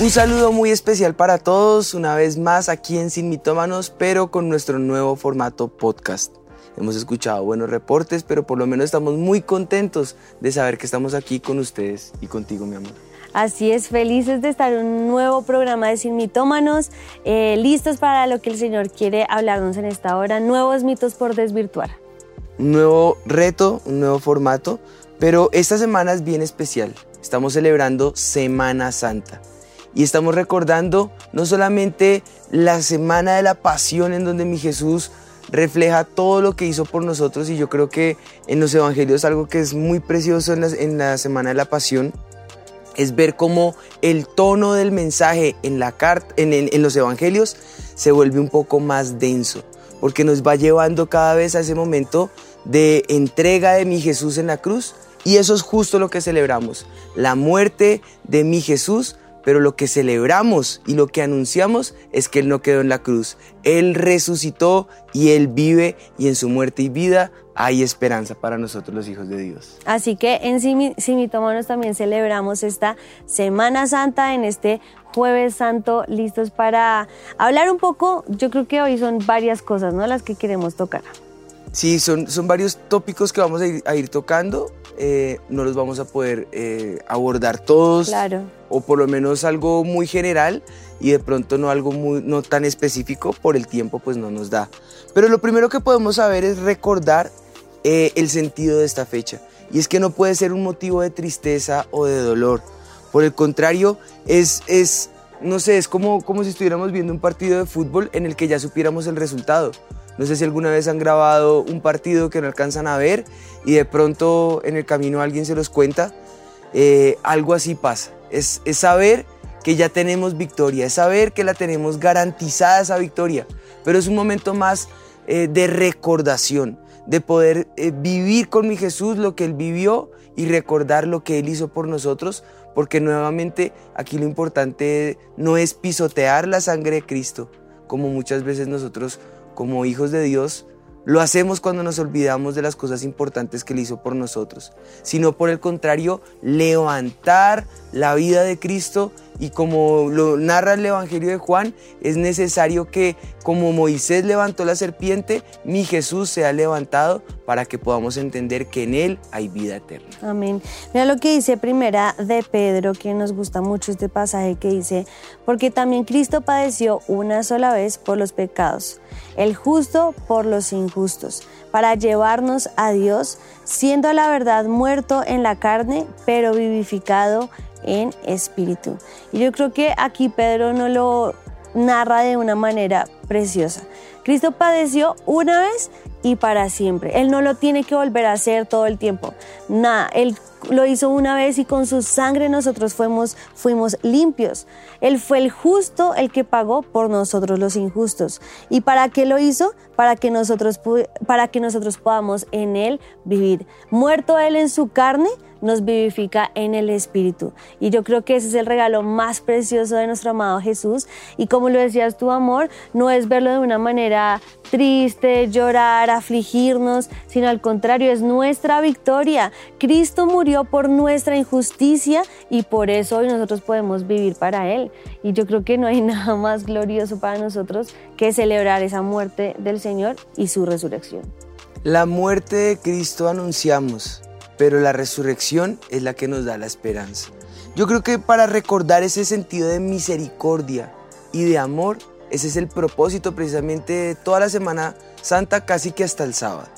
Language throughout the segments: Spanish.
Un saludo muy especial para todos, una vez más aquí en Sin Mitómanos, pero con nuestro nuevo formato podcast. Hemos escuchado buenos reportes, pero por lo menos estamos muy contentos de saber que estamos aquí con ustedes y contigo, mi amor. Así es, felices de estar en un nuevo programa de Sin Mitómanos, eh, listos para lo que el Señor quiere hablarnos en esta hora, nuevos mitos por desvirtuar. Un nuevo reto, un nuevo formato, pero esta semana es bien especial. Estamos celebrando Semana Santa y estamos recordando no solamente la semana de la pasión en donde mi Jesús refleja todo lo que hizo por nosotros y yo creo que en los evangelios algo que es muy precioso en la, semana de la pasión es ver cómo el tono del mensaje en, la en, en los evangelios se vuelve un poco más denso, porque nos va llevando cada vez a ese momento de entrega de mi Jesús en la cruz. Y eso es justo lo que celebramos, la muerte de mi Jesús pero lo que celebramos y lo que anunciamos es que Él no quedó en la cruz. Él resucitó y Él vive y en su muerte y vida hay esperanza para nosotros los hijos de Dios. Así que en Simitómanos también celebramos esta Semana Santa, en este jueves santo, listos para hablar un poco, yo creo que hoy son varias cosas, ¿no? Las que queremos tocar. Sí, son, son varios tópicos que vamos a ir, tocando. Eh, no los vamos a poder eh, abordar todos. Claro. O por lo menos algo muy general y de pronto no algo muy, no tan específico por el tiempo pues no nos da. Pero lo primero que podemos saber es recordar eh, el sentido de esta fecha. Y es que no puede ser un motivo de tristeza o de dolor. Por el contrario, es, es no sé, es como, como si estuviéramos viendo un partido de fútbol en el que ya supiéramos el resultado. No sé si alguna vez han grabado un partido que no alcanzan a ver y de pronto en el camino alguien se los cuenta. Eh, algo así pasa. Es, saber que ya tenemos victoria, es saber que la tenemos garantizada esa victoria. Pero es un momento más eh, de recordación, de poder eh, vivir con mi Jesús lo que Él vivió y recordar lo que Él hizo por nosotros, porque nuevamente aquí lo importante no es pisotear la sangre de Cristo, como muchas veces nosotros como hijos de Dios, lo hacemos cuando nos olvidamos de las cosas importantes que Él hizo por nosotros, sino por el contrario, levantar la vida de Cristo y como lo narra el Evangelio de Juan, es necesario que como Moisés levantó la serpiente, mi Jesús sea levantado para que podamos entender que en Él hay vida eterna. Amén. Mira lo que dice primera de Pedro, que nos gusta mucho este pasaje que dice, porque también Cristo padeció una sola vez por los pecados, el justo por los injustos, para llevarnos a Dios, siendo la verdad muerto en la carne, pero vivificado en espíritu. Y yo creo que aquí Pedro no lo narra de una manera preciosa. Cristo padeció una vez y para siempre. Él no lo tiene que volver a hacer todo el tiempo. Nada, Él lo hizo una vez y con su sangre nosotros fuimos, fuimos limpios. Él fue el justo el que pagó por nosotros los injustos. ¿Y para qué lo hizo? Para que nosotros, para que nosotros podamos en Él vivir. Muerto Él en su carne, nos vivifica en el Espíritu. Y yo creo que ese es el regalo más precioso de nuestro amado Jesús. Y como lo decías tu amor, no es verlo de una manera triste, llorar, afligirnos, sino al contrario, es nuestra victoria. Cristo murió por nuestra injusticia y por eso hoy nosotros podemos vivir para Él. Y yo creo que no hay nada más glorioso para nosotros que celebrar esa muerte del Señor y su resurrección. La muerte de Cristo anunciamos pero la resurrección es la que nos da la esperanza. Yo creo que para recordar ese sentido de misericordia y de amor, ese es el propósito precisamente de toda la Semana Santa, casi que hasta el sábado.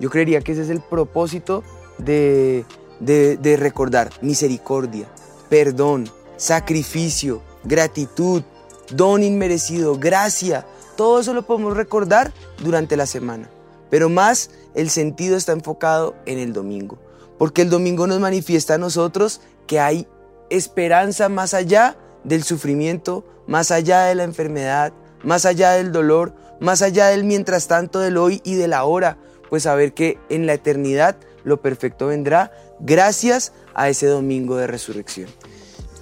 Yo creería que ese es el propósito de, de, recordar misericordia, perdón, sacrificio, gratitud, don inmerecido, gracia. Todo eso lo podemos recordar durante la semana. Pero más el sentido está enfocado en el domingo porque el domingo nos manifiesta a nosotros que hay esperanza más allá del sufrimiento, más allá de la enfermedad, más allá del dolor, más allá del mientras tanto del hoy y del ahora, pues saber que en la eternidad lo perfecto vendrá gracias a ese domingo de resurrección.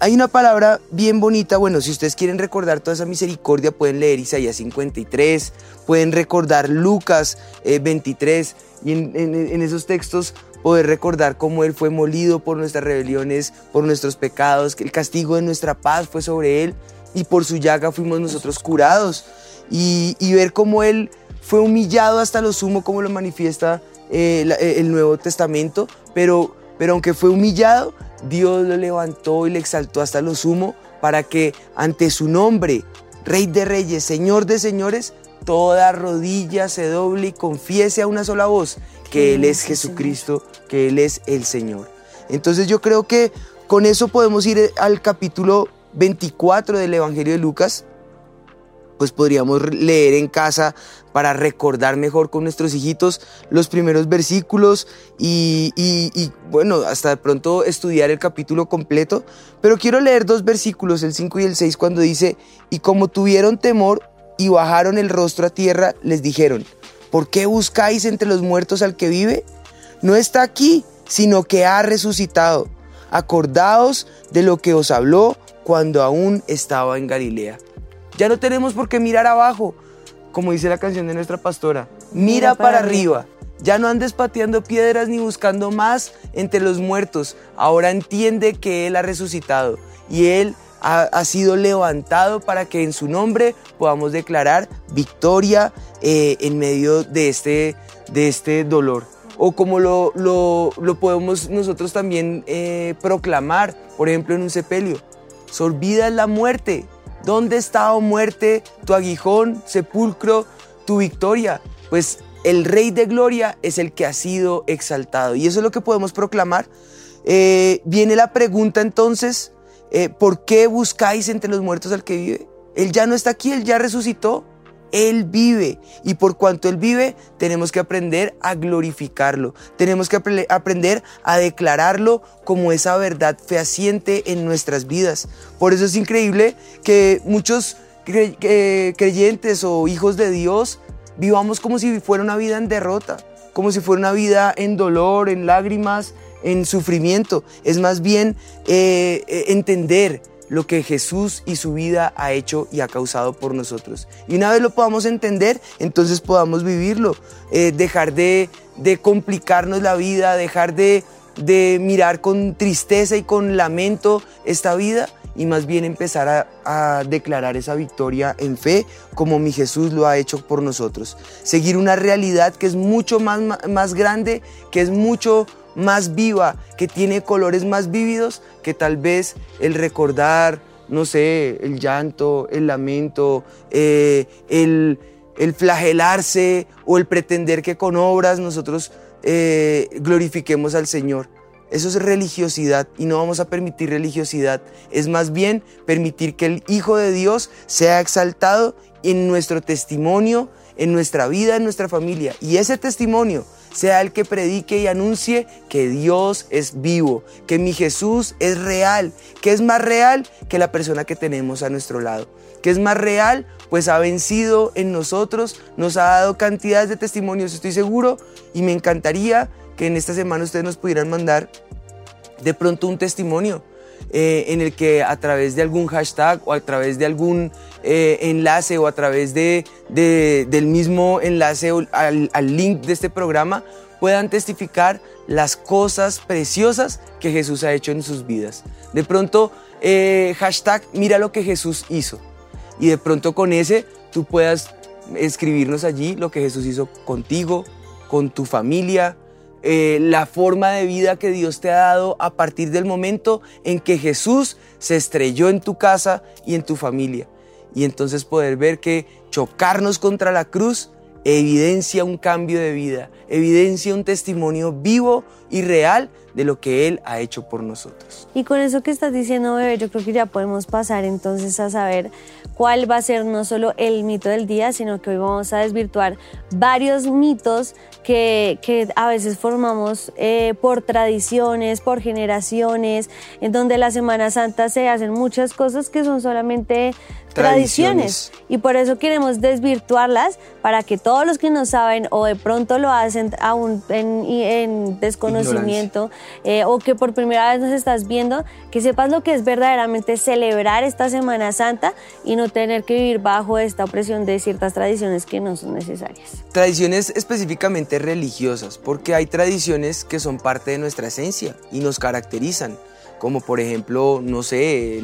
hay una palabra bien bonita, bueno, si ustedes quieren recordar toda esa misericordia, pueden leer Isaías 53, pueden recordar Lucas 23, eh, y en, esos textos poder recordar cómo Él fue molido por nuestras rebeliones, por nuestros pecados, que el castigo de nuestra paz fue sobre Él, y por su llaga fuimos nosotros curados, y, ver cómo Él fue humillado hasta lo sumo, como lo manifiesta eh, el Nuevo Testamento, pero, pero aunque fue humillado, Dios lo levantó y le exaltó hasta lo sumo para que ante su nombre, Rey de Reyes, Señor de Señores, toda rodilla se doble y confiese a una sola voz que Él es Jesucristo, que Él es el Señor. Entonces yo creo que con eso podemos ir al capítulo 24 del Evangelio de Lucas, pues podríamos leer en casa para recordar mejor con nuestros hijitos los primeros versículos y, bueno, hasta de pronto estudiar el capítulo completo. Pero quiero leer dos versículos, el 5 y el 6, cuando dice, y como tuvieron temor y bajaron el rostro a tierra, les dijeron, ¿por qué buscáis entre los muertos al que vive? No está aquí, sino que ha resucitado. Acordaos de lo que os habló cuando aún estaba en Galilea ya no tenemos por qué mirar abajo, como dice la canción de nuestra pastora. Mira, para, arriba. Ya no andes pateando piedras ni buscando más entre los muertos. Ahora entiende que Él ha resucitado y Él ha, sido levantado para que en su nombre podamos declarar victoria eh, en medio de este, de este dolor. O como lo, lo, podemos nosotros también eh, proclamar, por ejemplo, en un sepelio. Se olvida la muerte, ¿Dónde está, oh muerte, tu aguijón, sepulcro, tu victoria? Pues el Rey de Gloria es el que ha sido exaltado. Y eso es lo que podemos proclamar. Eh, viene la pregunta entonces, ¿por qué buscáis entre los muertos al que vive? Él ya no está aquí, él ya resucitó. Él vive y por cuanto Él vive tenemos que aprender a glorificarlo, tenemos que aprender a declararlo como esa verdad fehaciente en nuestras vidas. Por eso es increíble que muchos creyentes o hijos de Dios vivamos como si fuera una vida en derrota, como si fuera una vida en dolor, en lágrimas, en sufrimiento. Es más bien eh, eh, entender lo que Jesús y su vida ha hecho y ha causado por nosotros. Y una vez lo podamos entender, entonces podamos vivirlo, eh, dejar de, complicarnos la vida, dejar de, mirar con tristeza y con lamento esta vida y más bien empezar a, declarar esa victoria en fe como mi Jesús lo ha hecho por nosotros. Seguir una realidad que es mucho más, más grande, que es mucho más viva, que tiene colores más vívidos que tal vez el recordar, no sé, el llanto, el lamento, eh, el, flagelarse o el pretender que con obras nosotros eh, glorifiquemos al Señor. Eso es religiosidad y no vamos a permitir religiosidad. Es más bien permitir que el Hijo de Dios sea exaltado en nuestro testimonio, en nuestra vida, en nuestra familia. Y ese testimonio sea el que predique y anuncie que Dios es vivo, que mi Jesús es real, que es más real que la persona que tenemos a nuestro lado, que es más real, pues ha vencido en nosotros, nos ha dado cantidades de testimonios, estoy seguro, y me encantaría que en esta semana ustedes nos pudieran mandar de pronto un testimonio eh, en el que a través de algún hashtag o a través de algún eh, enlace o a través de, del mismo enlace al, al link de este programa puedan testificar las cosas preciosas que Jesús ha hecho en sus vidas. De pronto, eh, hashtag, mira lo que Jesús hizo. Y de pronto con ese tú puedas escribirnos allí lo que Jesús hizo contigo, con tu familia, eh, la forma de vida que Dios te ha dado a partir del momento en que Jesús se estrelló en tu casa y en tu familia. Y entonces poder ver que chocarnos contra la cruz evidencia un cambio de vida, evidencia un testimonio vivo y real de lo que Él ha hecho por nosotros. Y con eso que estás diciendo, bebé, yo creo que ya podemos pasar entonces a saber cuál va a ser no solo el mito del día, sino que hoy vamos a desvirtuar varios mitos que, que a veces formamos eh, por tradiciones, por generaciones, en donde la Semana Santa se hacen muchas cosas que son solamente tradiciones. Y por eso queremos desvirtuarlas para que todos los que no saben o de pronto lo hacen aún en, desconocimiento eh, o que por primera vez nos estás viendo, que sepas lo que es verdaderamente celebrar esta Semana Santa y no tener que vivir bajo esta opresión de ciertas tradiciones que no son necesarias. Tradiciones específicamente religiosas, porque hay tradiciones que son parte de nuestra esencia y nos caracterizan como por ejemplo, no sé,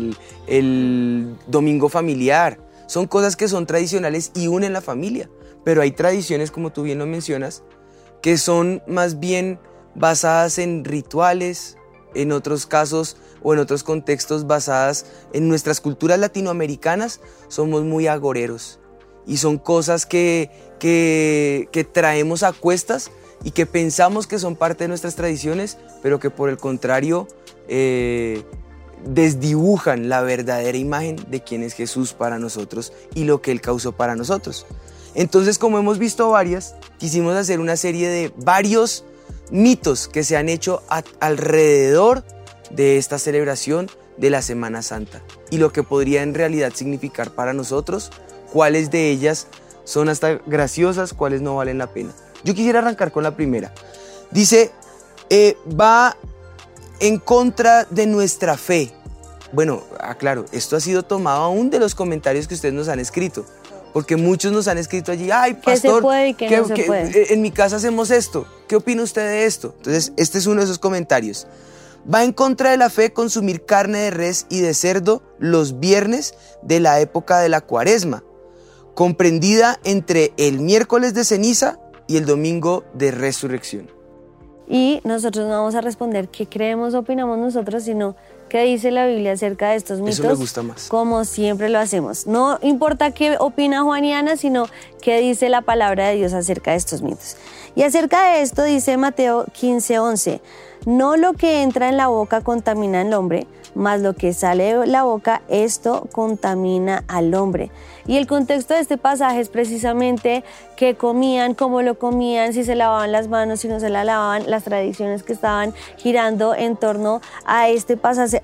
el, domingo familiar. Son cosas que son tradicionales y unen la familia, pero hay tradiciones, como tú bien lo mencionas, que son más bien basadas en rituales, en otros casos o en otros contextos basadas en nuestras culturas latinoamericanas, somos muy agoreros y son cosas que, que, que traemos a cuestas y que pensamos que son parte de nuestras tradiciones, pero que por el contrario eh, desdibujan la verdadera imagen de quién es Jesús para nosotros y lo que Él causó para nosotros. Entonces, como hemos visto varias, quisimos hacer una serie de varios mitos que se han hecho alrededor de esta celebración de la Semana Santa y lo que podría en realidad significar para nosotros, cuáles de ellas son hasta graciosas, cuáles no valen la pena. Yo quisiera arrancar con la primera. Dice, eh, va en contra de nuestra fe. Bueno, aclaro, esto ha sido tomado aún de los comentarios que ustedes nos han escrito. Porque muchos nos han escrito allí, ay, pastor, en mi casa hacemos esto. ¿Qué opina usted de esto? Entonces, este es uno de esos comentarios. Va en contra de la fe consumir carne de res y de cerdo los viernes de la época de la cuaresma, comprendida entre el miércoles de ceniza y el domingo de resurrección. Y nosotros no vamos a responder qué creemos, opinamos nosotros, sino qué dice la Biblia acerca de estos mitos. Eso me gusta más. Como siempre lo hacemos. No importa qué opina Juaniana, sino qué dice la palabra de Dios acerca de estos mitos. Y acerca de esto dice Mateo 15:11, no lo que entra en la boca contamina al hombre, mas lo que sale de la boca, esto contamina al hombre. Y el contexto de este pasaje es precisamente qué comían, cómo lo comían, si se lavaban las manos, si no se la lavaban, las tradiciones que estaban girando en torno a este pasaje,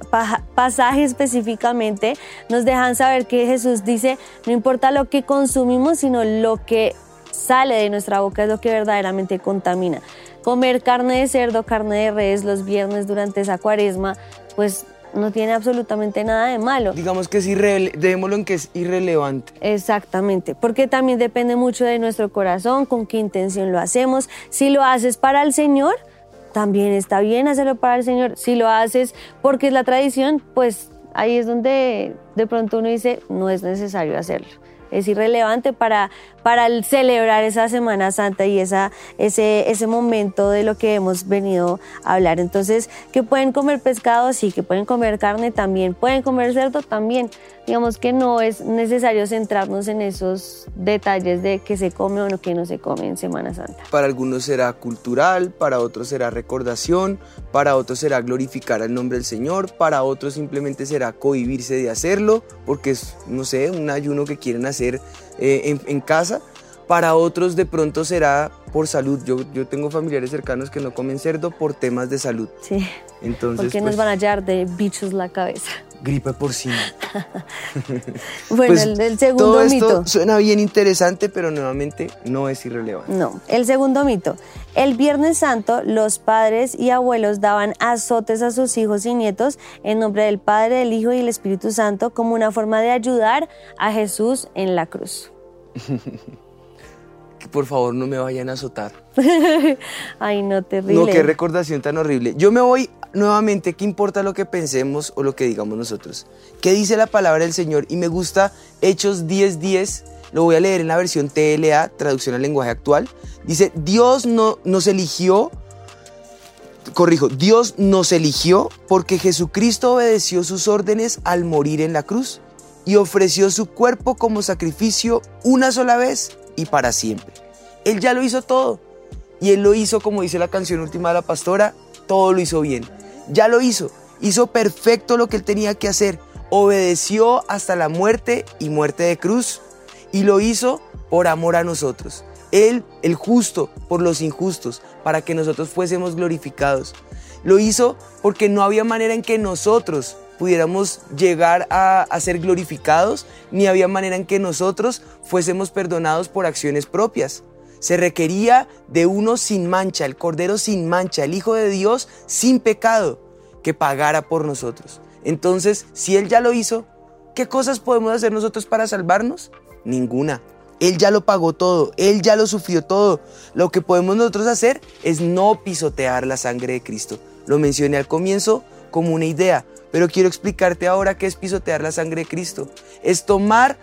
pasaje específicamente, nos dejan saber que Jesús dice, no importa lo que consumimos, sino lo que sale de nuestra boca es lo que verdaderamente contamina. Comer carne de cerdo, carne de res los viernes durante esa cuaresma, pues no tiene absolutamente nada de malo. Digamos que es irrelevante, en que es irrelevante. Exactamente, porque también depende mucho de nuestro corazón, con qué intención lo hacemos. Si lo haces para el Señor, también está bien hacerlo para el Señor. Si lo haces porque es la tradición, pues ahí es donde de pronto uno dice, no es necesario hacerlo es irrelevante para, para celebrar esa Semana Santa y esa, ese, ese momento de lo que hemos venido a hablar. Entonces, que pueden comer pescado, sí, que pueden comer carne también, pueden comer cerdo también. Digamos que no es necesario centrarnos en esos detalles de qué se come o no, que no se come en Semana Santa. Para algunos será cultural, para otros será recordación, para otros será glorificar el nombre del Señor, para otros simplemente será cohibirse de hacerlo, porque es, no sé, un ayuno que quieren hacer eh, en, casa. Para otros de pronto será por salud. Yo, yo tengo familiares cercanos que no comen cerdo por temas de salud. Sí. Entonces, porque nos pues van a hallar de bichos la cabeza gripe porcina. bueno, pues, el, segundo todo esto Suena bien interesante, pero nuevamente no es irrelevante. No, el segundo mito. El Viernes Santo, los padres y abuelos daban azotes a sus hijos y nietos en nombre del Padre, del Hijo y el Espíritu Santo como una forma de ayudar a Jesús en la cruz. que por favor no me vayan a azotar. Ay, no, terrible. No, qué recordación tan horrible. Yo me voy nuevamente, ¿qué importa lo que pensemos o lo que digamos nosotros? ¿Qué dice la palabra del Señor? Y me gusta Hechos 10:10, lo voy a leer en la versión TLA, traducción al lenguaje actual. Dice, Dios no, nos eligió, corrijo, Dios nos eligió porque Jesucristo obedeció sus órdenes al morir en la cruz y ofreció su cuerpo como sacrificio una sola vez y para siempre. Él ya lo hizo todo. Y Él lo hizo, como dice la canción última de la pastora, todo lo hizo bien. Ya lo hizo. Hizo perfecto lo que Él tenía que hacer. Obedeció hasta la muerte y muerte de cruz. Y lo hizo por amor a nosotros. Él, el justo, por los injustos, para que nosotros fuésemos glorificados. Lo hizo porque no había manera en que nosotros pudiéramos llegar a, ser glorificados, ni había manera en que nosotros fuésemos perdonados por acciones propias. Se requería de uno sin mancha, el Cordero sin mancha, el Hijo de Dios sin pecado, que pagara por nosotros. Entonces, si Él ya lo hizo, ¿qué cosas podemos hacer nosotros para salvarnos? Ninguna. Él ya lo pagó todo, Él ya lo sufrió todo. Lo que podemos nosotros hacer es no pisotear la sangre de Cristo. Lo mencioné al comienzo como una idea, pero quiero explicarte ahora qué es pisotear la sangre de Cristo. Es tomar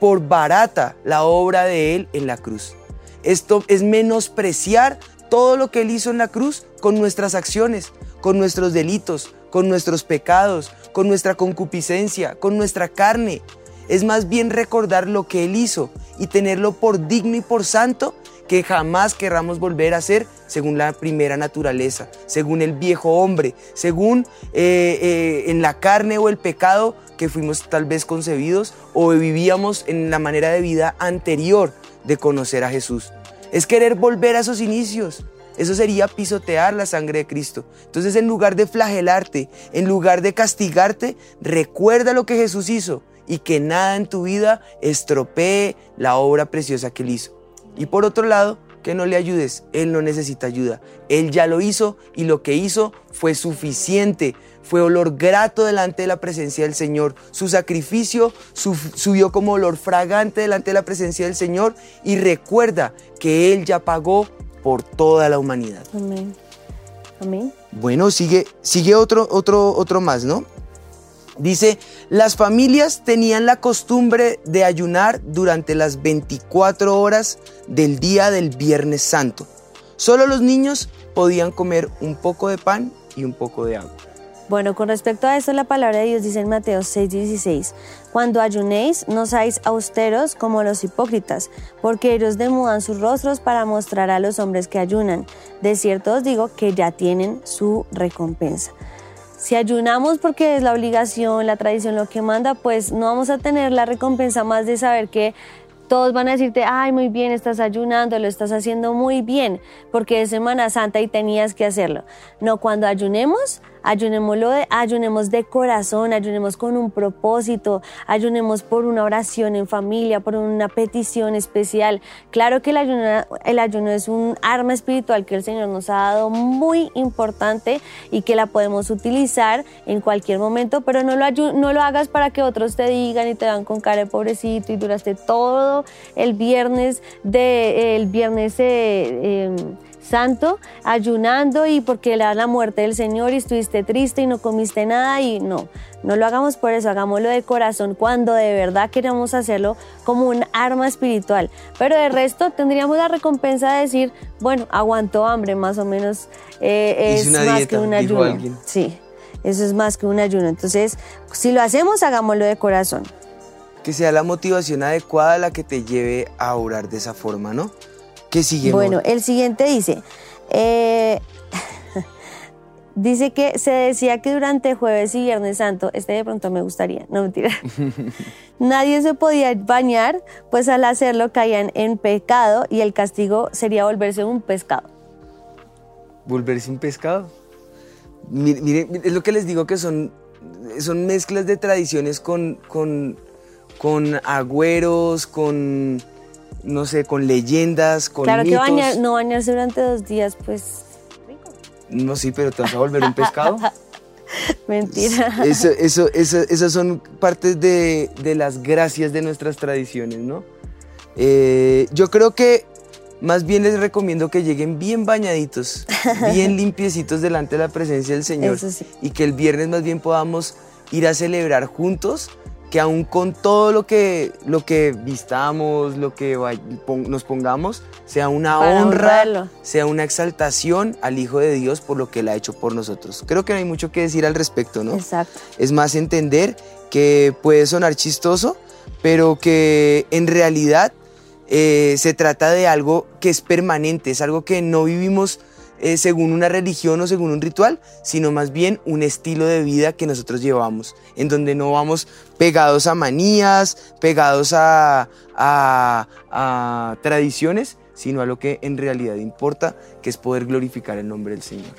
por barata la obra de Él en la cruz. Esto es menospreciar todo lo que Él hizo en la cruz con nuestras acciones, con nuestros delitos, con nuestros pecados, con nuestra concupiscencia, con nuestra carne. Es más bien recordar lo que Él hizo y tenerlo por digno y por santo que jamás querramos volver a ser según la primera naturaleza, según el viejo hombre, según eh, eh, en la carne o el pecado que fuimos tal vez concebidos o vivíamos en la manera de vida anterior de conocer a Jesús. Es querer volver a esos inicios. Eso sería pisotear la sangre de Cristo. Entonces en lugar de flagelarte, en lugar de castigarte, recuerda lo que Jesús hizo y que nada en tu vida estropee la obra preciosa que Él hizo. Y por otro lado, que no le ayudes, Él no necesita ayuda. Él ya lo hizo y lo que hizo fue suficiente, fue olor grato delante de la presencia del Señor. Su sacrificio subió como olor fragante delante de la presencia del Señor y recuerda que Él ya pagó por toda la humanidad. Amén. Amén. Bueno, sigue, sigue otro, otro, otro más, ¿no? Dice, las familias tenían la costumbre de ayunar durante las 24 horas del día del Viernes Santo. Solo los niños podían comer un poco de pan y un poco de agua. Bueno, con respecto a esto, la palabra de Dios dice en Mateo 6:16, cuando ayunéis, no seáis austeros como los hipócritas, porque ellos demudan sus rostros para mostrar a los hombres que ayunan. De cierto os digo que ya tienen su recompensa. Si ayunamos porque es la obligación, la tradición lo que manda, pues no vamos a tener la recompensa más de saber que todos van a decirte, ay, muy bien, estás ayunando, lo estás haciendo muy bien, porque es Semana Santa y tenías que hacerlo. No, cuando ayunemos, ayunémoslo de, ayunemos de corazón, ayunemos con un propósito, ayunemos por una oración en familia, por una petición especial. Claro que el ayuno, es un arma espiritual que el Señor nos ha dado muy importante y que la podemos utilizar en cualquier momento, pero no lo, no lo hagas para que otros te digan y te dan con cara de pobrecito y duraste todo el viernes de el viernes eh, em, santo, ayunando y porque era la muerte del Señor y estuviste triste y no comiste nada y no, no lo hagamos por eso, hagámoslo de corazón cuando de verdad queremos hacerlo como un arma espiritual. Pero de resto tendríamos la recompensa de decir, bueno, aguantó hambre, más o menos eh, es más que un ayuno. Sí, eso es más que un ayuno. Entonces, si lo hacemos, hagámoslo de corazón. Que sea la motivación adecuada la que te lleve a orar de esa forma, ¿no? ¿Qué sigue? Bueno, el siguiente dice, eh, dice que se decía que durante jueves y viernes santo, este de pronto me gustaría, no mentira, nadie se podía bañar, pues al hacerlo caían en pecado y el castigo sería volverse un pescado. ¿Volverse un pescado? Miren, es lo que les digo que son, son mezclas de tradiciones con, con, con agüeros, con no sé, con leyendas, con Claro que no bañarse durante dos días, pues rico. No, sí, pero te vas a volver un pescado. Mentira. Eso, eso, eso, esas son partes de, de, las gracias de nuestras tradiciones, ¿no? Eh, yo creo que más bien les recomiendo que lleguen bien bañaditos, bien limpiecitos delante de la presencia del Señor. Sí. Y que el viernes más bien podamos ir a celebrar juntos que aún con todo lo que, lo que vistamos, lo que nos pongamos, sea una honra, sea una exaltación al Hijo de Dios por lo que Él ha hecho por nosotros. Creo que no hay mucho que decir al respecto, ¿no? Exacto. Es más entender que puede sonar chistoso, pero que en realidad eh, se trata de algo que es permanente, es algo que no vivimos eh, según una religión o según un ritual, sino más bien un estilo de vida que nosotros llevamos, en donde no vamos pegados a manías, pegados a, a tradiciones, sino a lo que en realidad importa, que es poder glorificar el nombre del Señor.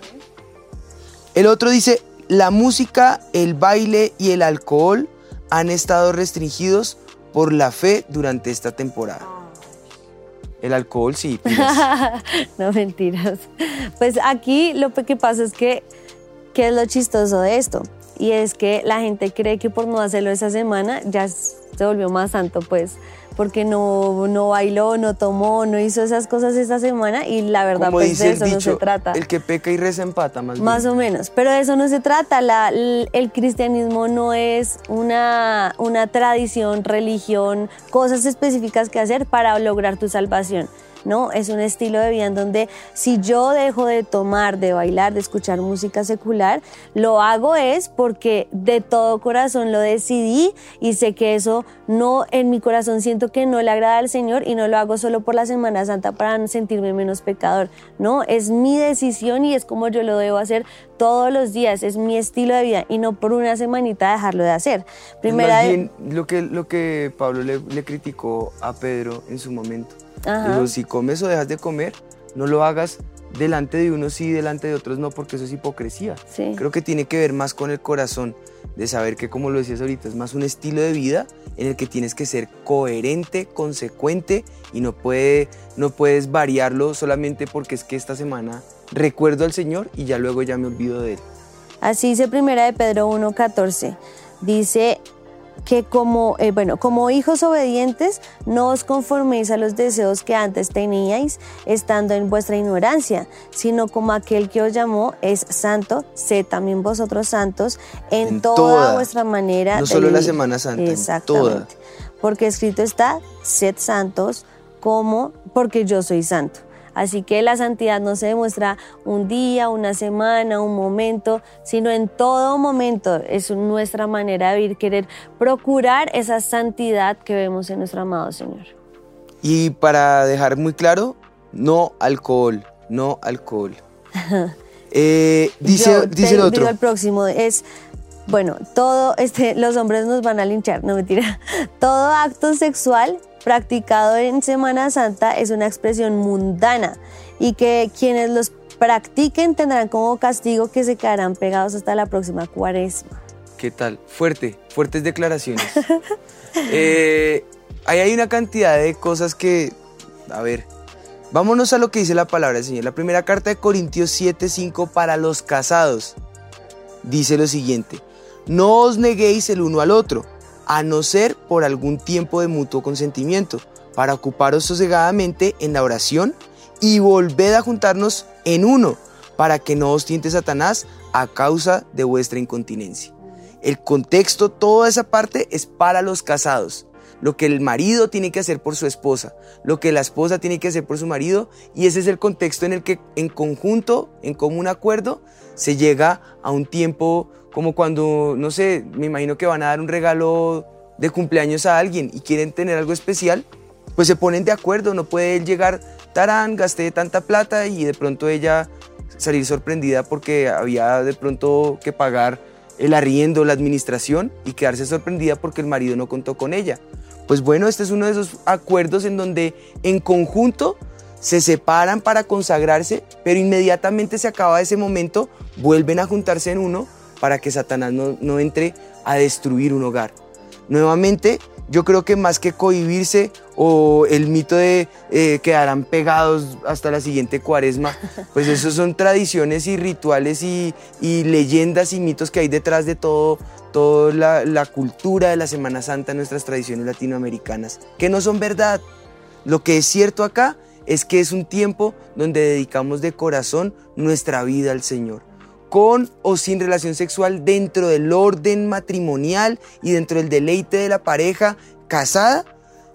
El otro dice, la música, el baile y el alcohol han estado restringidos por la fe durante esta temporada. El alcohol sí. no mentiras. Pues aquí lo que pasa es que, ¿qué es lo chistoso de esto? Y es que la gente cree que por no hacerlo esa semana ya se volvió más santo, pues porque no, no bailó, no tomó, no hizo esas cosas esta semana y la verdad pues de eso no se trata. El que peca y reza empata más Más o menos, pero de eso no se trata. La, el cristianismo no es una, una tradición, religión, cosas específicas que hacer para lograr tu salvación. ¿No? Es un estilo de vida en donde si yo dejo de tomar, de bailar, de escuchar música secular, lo hago es porque de todo corazón lo decidí y sé que eso no, en mi corazón siento que no le agrada al Señor y no lo hago solo por la Semana Santa para sentirme menos pecador, ¿no? Es mi decisión y es como yo lo debo hacer todos los días, es mi estilo de vida y no por una semanita dejarlo de hacer. Primera lo que, lo que Pablo le, le criticó a Pedro en su momento Digo, si comes o dejas de comer, no lo hagas delante de unos sí, delante de otros no, porque eso es hipocresía. Creo que tiene que ver más con el corazón, de saber que, como lo decías ahorita, es más un estilo de vida en el que tienes que ser coherente, consecuente y no, puede, no puedes variarlo solamente porque es que esta semana recuerdo al Señor y ya luego ya me olvido de Él. Así dice primera de Pedro 1.14. Dice, que como, eh, bueno, como hijos obedientes no os conforméis a los deseos que antes teníais estando en vuestra ignorancia, sino como aquel que os llamó es santo, sed también vosotros santos en, toda, vuestra manera. No solo la Semana Santa, Exactamente. En toda. Porque escrito está, sed santos como porque yo soy santo. Así que la santidad no se demuestra un día, una semana, un momento, sino en todo momento. Es nuestra manera de vivir, querer procurar esa santidad que vemos en nuestro amado Señor. Y para dejar muy claro, no alcohol, no alcohol. Eh, dice, dice el otro. Digo el próximo es bueno, todo, este, los hombres nos van a linchar, no mentira. Todo acto sexual practicado en Semana Santa es una expresión mundana y que quienes los practiquen tendrán como castigo que se quedarán pegados hasta la próxima cuaresma. ¿Qué tal? Fuerte, fuertes declaraciones. eh, ahí hay una cantidad de cosas que, a ver, vámonos a lo que dice la palabra del Señor. La primera carta de Corintios 7:5 para los casados dice lo siguiente, no os neguéis el uno al otro a no ser por algún tiempo de mutuo consentimiento, para ocuparos sosegadamente en la oración y volved a juntarnos en uno, para que no os tiente Satanás a causa de vuestra incontinencia. El contexto, toda esa parte es para los casados. Lo que el marido tiene que hacer por su esposa, lo que la esposa tiene que hacer por su marido, y ese es el contexto en el que en conjunto, en común acuerdo, se llega a un tiempo como cuando, no sé, me imagino que van a dar un regalo de cumpleaños a alguien y quieren tener algo especial, pues se ponen de acuerdo, no puede él llegar, tarán, gasté tanta plata y de pronto ella salir sorprendida porque había de pronto que pagar el arriendo, la administración y quedarse sorprendida porque el marido no contó con ella. Pues bueno, este es uno de esos acuerdos en donde en conjunto se separan para consagrarse, pero inmediatamente se acaba ese momento, vuelven a juntarse en uno para que Satanás no, entre a destruir un hogar. Nuevamente, yo creo que más que cohibirse o el mito de eh, quedarán pegados hasta la siguiente cuaresma, pues esos son tradiciones y rituales y, leyendas y mitos que hay detrás de todo, toda la, la, cultura de la Semana Santa, nuestras tradiciones latinoamericanas, que no son verdad. Lo que es cierto acá es que es un tiempo donde dedicamos de corazón nuestra vida al Señor con o sin relación sexual dentro del orden matrimonial y dentro del deleite de la pareja casada,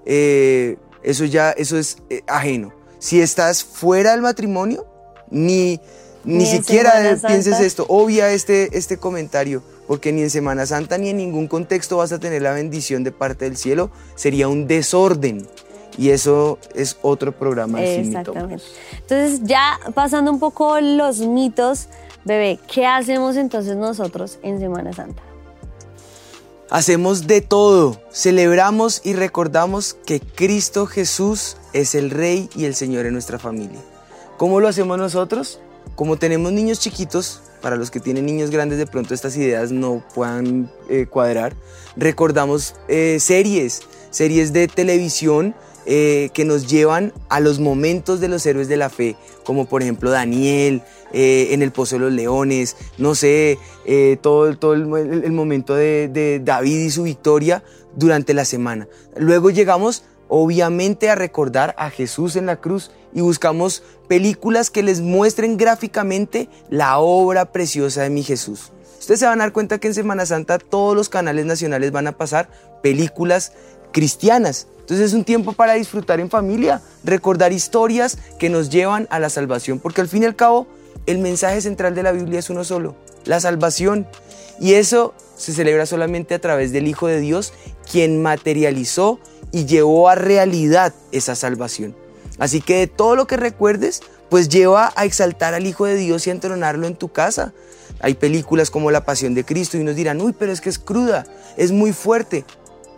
eh, eso ya eso es eh, ajeno. Si estás fuera del matrimonio, ni, ni, siquiera pienses esto, obvia este, este comentario, porque ni en Semana Santa ni en ningún contexto vas a tener la bendición de parte del cielo, sería un desorden. Y eso es otro programa. Exactamente. Entonces ya pasando un poco los mitos, Bebé, ¿qué hacemos entonces nosotros en Semana Santa? Hacemos de todo, celebramos y recordamos que Cristo Jesús es el Rey y el Señor en nuestra familia. ¿Cómo lo hacemos nosotros? como tenemos niños chiquitos, para los que tienen niños grandes de pronto estas ideas no puedan eh, cuadrar, recordamos eh, series, series de televisión eh, que nos llevan a los momentos de los héroes de la fe, como por ejemplo Daniel, en el Pozo de los Leones, no sé, todo, todo el, momento de, de David y su victoria durante la semana. Luego llegamos obviamente a recordar a Jesús en la cruz y buscamos películas que les muestren gráficamente la obra preciosa de mi Jesús. Ustedes se van a dar cuenta que en Semana Santa todos los canales nacionales van a pasar películas cristianas. Entonces es un tiempo para disfrutar en familia, recordar historias que nos llevan a la salvación, porque al fin y al cabo el mensaje central de la Biblia es uno solo, la salvación. Y eso se celebra solamente a través del Hijo de Dios, quien materializó y llevó a realidad esa salvación. Así que de todo lo que recuerdes, pues lleva a exaltar al Hijo de Dios y a entronarlo en tu casa. Hay películas como La Pasión de Cristo y nos dirán, uy, pero es que es cruda, es muy fuerte.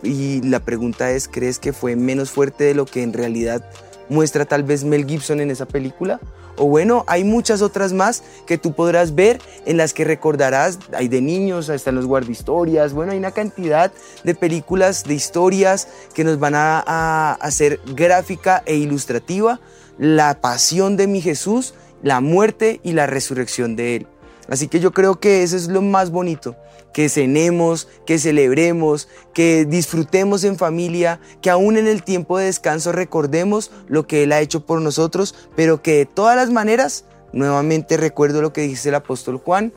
Y la pregunta es, ¿crees que fue menos fuerte de lo que en realidad muestra tal vez Mel Gibson en esa película? O bueno, hay muchas otras más que tú podrás ver en las que recordarás, hay de niños, están los guardahistorias, bueno, hay una cantidad de películas, de historias que nos van a, a hacer gráfica e ilustrativa la pasión de mi Jesús, la muerte y la resurrección de Él. Así que yo creo que eso es lo más bonito, que cenemos, que celebremos, que disfrutemos en familia, que aún en el tiempo de descanso recordemos lo que Él ha hecho por nosotros, pero que de todas las maneras, nuevamente recuerdo lo que dice el apóstol Juan,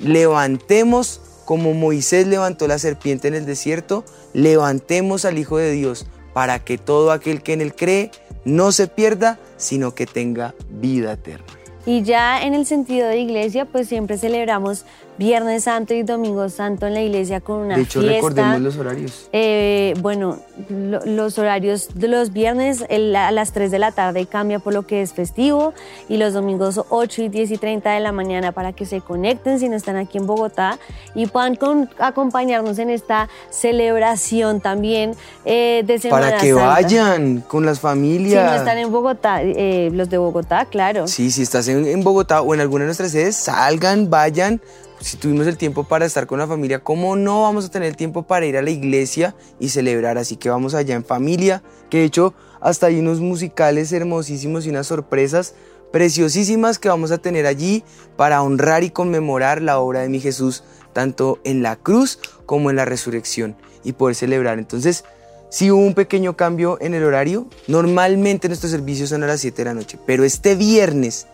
levantemos como Moisés levantó la serpiente en el desierto, levantemos al Hijo de Dios para que todo aquel que en Él cree no se pierda, sino que tenga vida eterna. Y ya en el sentido de iglesia, pues siempre celebramos Viernes Santo y Domingo Santo en la iglesia con una fiesta. De hecho, recordemos los horarios. Eh, bueno, los horarios de los viernes a las 3 de la tarde cambia por lo que es festivo y los domingos 8 y 10 y 30 de la mañana para que se conecten si no están aquí en Bogotá y puedan acompañarnos en esta celebración también eh, de Semana Para que vayan con las familias. Si no están en Bogotá, eh, los de Bogotá, claro. Sí, si estás en, en Bogotá o en alguna de nuestras sedes, salgan, vayan si tuvimos el tiempo para estar con la familia, ¿cómo no vamos a tener el tiempo para ir a la iglesia y celebrar? Así que vamos allá en familia, que de hecho hasta hay unos musicales hermosísimos y unas sorpresas preciosísimas que vamos a tener allí para honrar y conmemorar la obra de mi Jesús, tanto en la cruz como en la resurrección, y poder celebrar. Entonces, si hubo un pequeño cambio en el horario. Normalmente nuestros servicios son a las 7 de la noche, pero este viernes,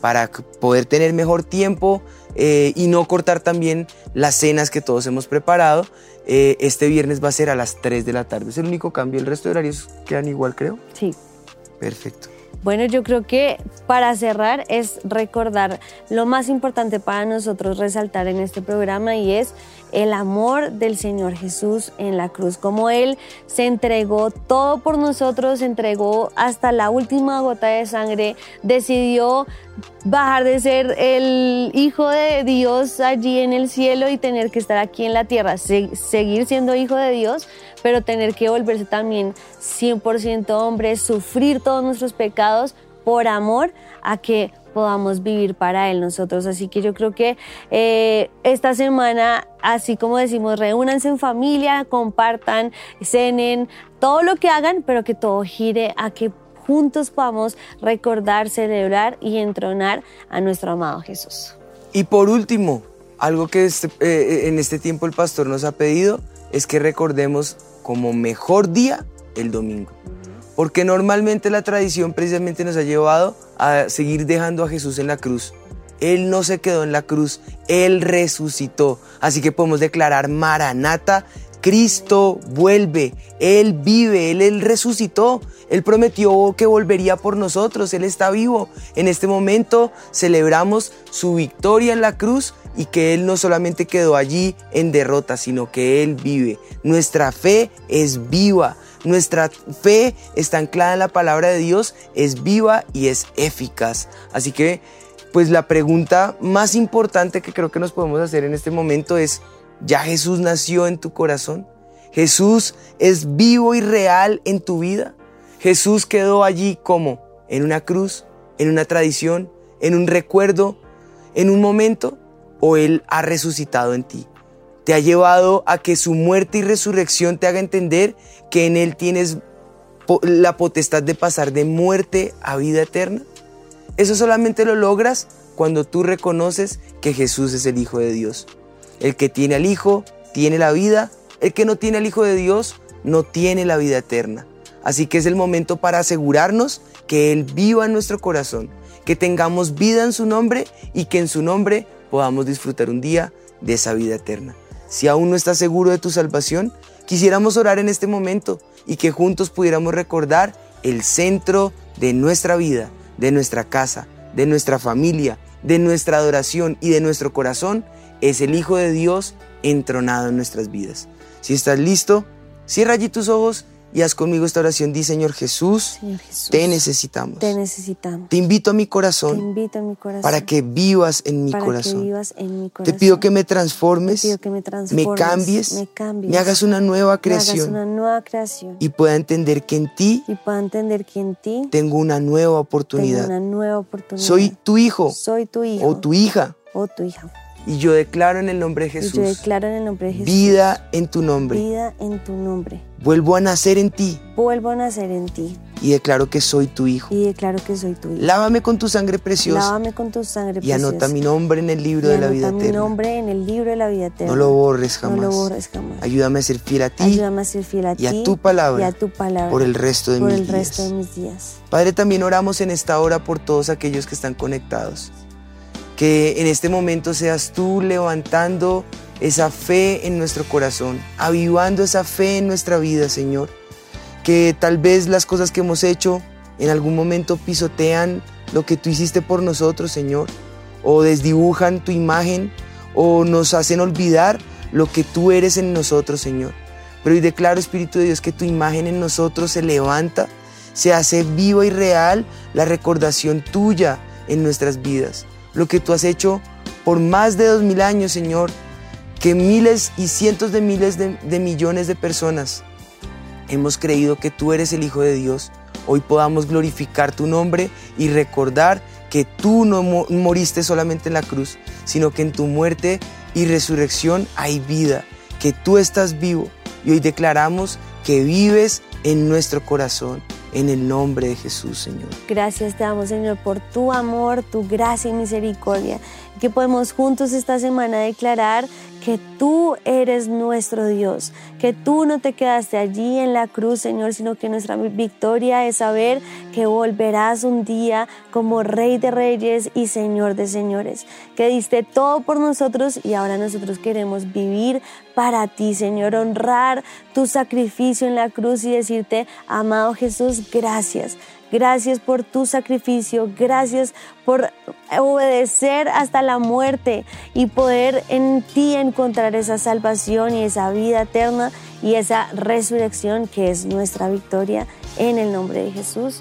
para poder tener mejor tiempo, eh, y no cortar también las cenas que todos hemos preparado. Eh, este viernes va a ser a las 3 de la tarde. Es el único cambio. El resto de horarios quedan igual, creo. Sí. Perfecto. Bueno, yo creo que para cerrar es recordar lo más importante para nosotros resaltar en este programa y es el amor del Señor Jesús en la cruz, como Él se entregó todo por nosotros, se entregó hasta la última gota de sangre, decidió bajar de ser el Hijo de Dios allí en el cielo y tener que estar aquí en la tierra, seguir siendo Hijo de Dios, pero tener que volverse también 100% hombre, sufrir todos nuestros pecados por amor a que podamos vivir para Él nosotros. Así que yo creo que eh, esta semana, así como decimos, reúnanse en familia, compartan, cenen, todo lo que hagan, pero que todo gire a que juntos podamos recordar, celebrar y entronar a nuestro amado Jesús. Y por último, algo que este, eh, en este tiempo el pastor nos ha pedido es que recordemos como mejor día el domingo. Porque normalmente la tradición precisamente nos ha llevado a seguir dejando a Jesús en la cruz. Él no se quedó en la cruz, Él resucitó. Así que podemos declarar Maranata, Cristo vuelve, Él vive, Él, Él, resucitó, Él prometió que volvería por nosotros, Él está vivo. En este momento celebramos su victoria en la cruz y que Él no solamente quedó allí en derrota, sino que Él vive. Nuestra fe es viva. Nuestra fe está anclada en la palabra de Dios, es viva y es eficaz. Así que, pues la pregunta más importante que creo que nos podemos hacer en este momento es, ¿ya Jesús nació en tu corazón? ¿Jesús es vivo y real en tu vida? ¿Jesús quedó allí como? ¿En una cruz? ¿En una tradición? en un recuerdo, en un momento, o Él ha resucitado en ti. Te ha llevado a que su muerte y resurrección te haga entender que en Él tienes la potestad de pasar de muerte a vida eterna. Eso solamente lo logras cuando tú reconoces que Jesús es el Hijo de Dios. El que tiene al Hijo tiene la vida, el que no tiene al Hijo de Dios no tiene la vida eterna. Así que es el momento para asegurarnos que Él viva en nuestro corazón, que tengamos vida en su nombre y que en su nombre podamos disfrutar un día de esa vida eterna. Si aún no estás seguro de tu salvación, quisiéramos orar en este momento y que juntos pudiéramos recordar el centro de nuestra vida, de nuestra casa, de nuestra familia, de nuestra adoración y de nuestro corazón, es el Hijo de Dios entronado en nuestras vidas. Si estás listo, cierra allí tus ojos y haz conmigo esta oración. Di, Señor Jesús, te necesitamos. Te necesitamos. Te invito a mi corazón. Te invito a mi corazón. Para que vivas en mi, para corazón. Que vivas en mi corazón. Te pido que me transformes. Te pido que me transformes. Me cambies. Me cambies. Me hagas una nueva creación. hagas una nueva creación. Y pueda entender que en ti Y pueda entender que en ti tengo una nueva oportunidad. tengo una nueva oportunidad. Soy tu hijo Soy tu hijo. o tu hija. o tu hija. Y yo declaro en el nombre de Jesús yo declaro en el nombre de Jesús. vida en tu nombre. Vida en tu nombre. Vuelvo a nacer en ti Vuelvo a nacer en ti. y declaro que soy tu hijo. Y declaro que soy tu hijo. Lávame con tu sangre preciosa Lávame con tu sangre y anota preciosa. mi nombre en el libro Y de la vida anota mi eterna. nombre en el libro de la vida eterna. No lo borres No jamás. lo borres jamás. Ayúdame a ser fiel a ti Ayúdame a ser fiel a y a ti tu palabra y a tu palabra por el resto de por mis el resto de días. mis días. Padre, también oramos en esta hora por todos aquellos que están conectados. Que en este momento seas tú levantando esa fe en nuestro corazón, avivando esa fe en nuestra vida, Señor. Que tal vez las cosas que hemos hecho en algún momento pisotean lo que tú hiciste por nosotros, Señor, o desdibujan tu imagen, o nos hacen olvidar lo que tú eres en nosotros, Señor. Pero hoy declaro, Espíritu de Dios, que tu imagen en nosotros se levanta, se hace viva y real la recordación tuya en nuestras vidas. Lo que tú has hecho por más de dos mil años, Señor, que miles y cientos de miles de, millones de personas hemos creído que tú eres el Hijo de Dios. Hoy podamos glorificar tu nombre y recordar que tú no mo- moriste solamente en la cruz, sino que en tu muerte y resurrección hay vida, que tú estás vivo. Y hoy declaramos que vives en nuestro corazón, en el nombre de Jesús, Señor. Gracias te damos, Señor, por tu amor, tu gracia y misericordia. Que podemos juntos esta semana declarar que tú eres nuestro Dios, que tú no te quedaste allí en la cruz, Señor, sino que nuestra victoria es saber que volverás un día como Rey de Reyes y Señor de Señores, que diste todo por nosotros y ahora nosotros queremos vivir para ti, Señor, honrar tu sacrificio en la cruz y decirte, amado Jesús, gracias. Gracias por tu sacrificio, gracias por obedecer hasta la muerte y poder en ti encontrar esa salvación y esa vida eterna y esa resurrección que es nuestra victoria en el nombre de Jesús.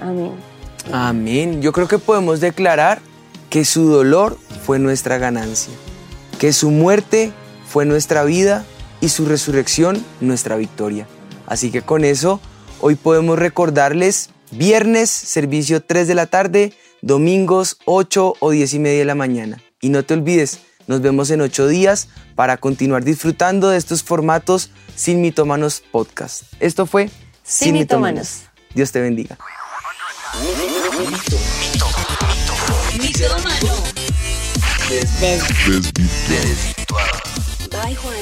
Amén. Amén. Yo creo que podemos declarar que su dolor fue nuestra ganancia, que su muerte fue nuestra vida y su resurrección nuestra victoria. Así que con eso, hoy podemos recordarles viernes, servicio 3 de la tarde, domingos 8 o 10 y media de la mañana. Y no te olvides, nos vemos en 8 días para continuar disfrutando de estos formatos sin mitómanos podcast. Esto fue Sin Mitómanos. Dios te bendiga. Desvirtuado. Juan.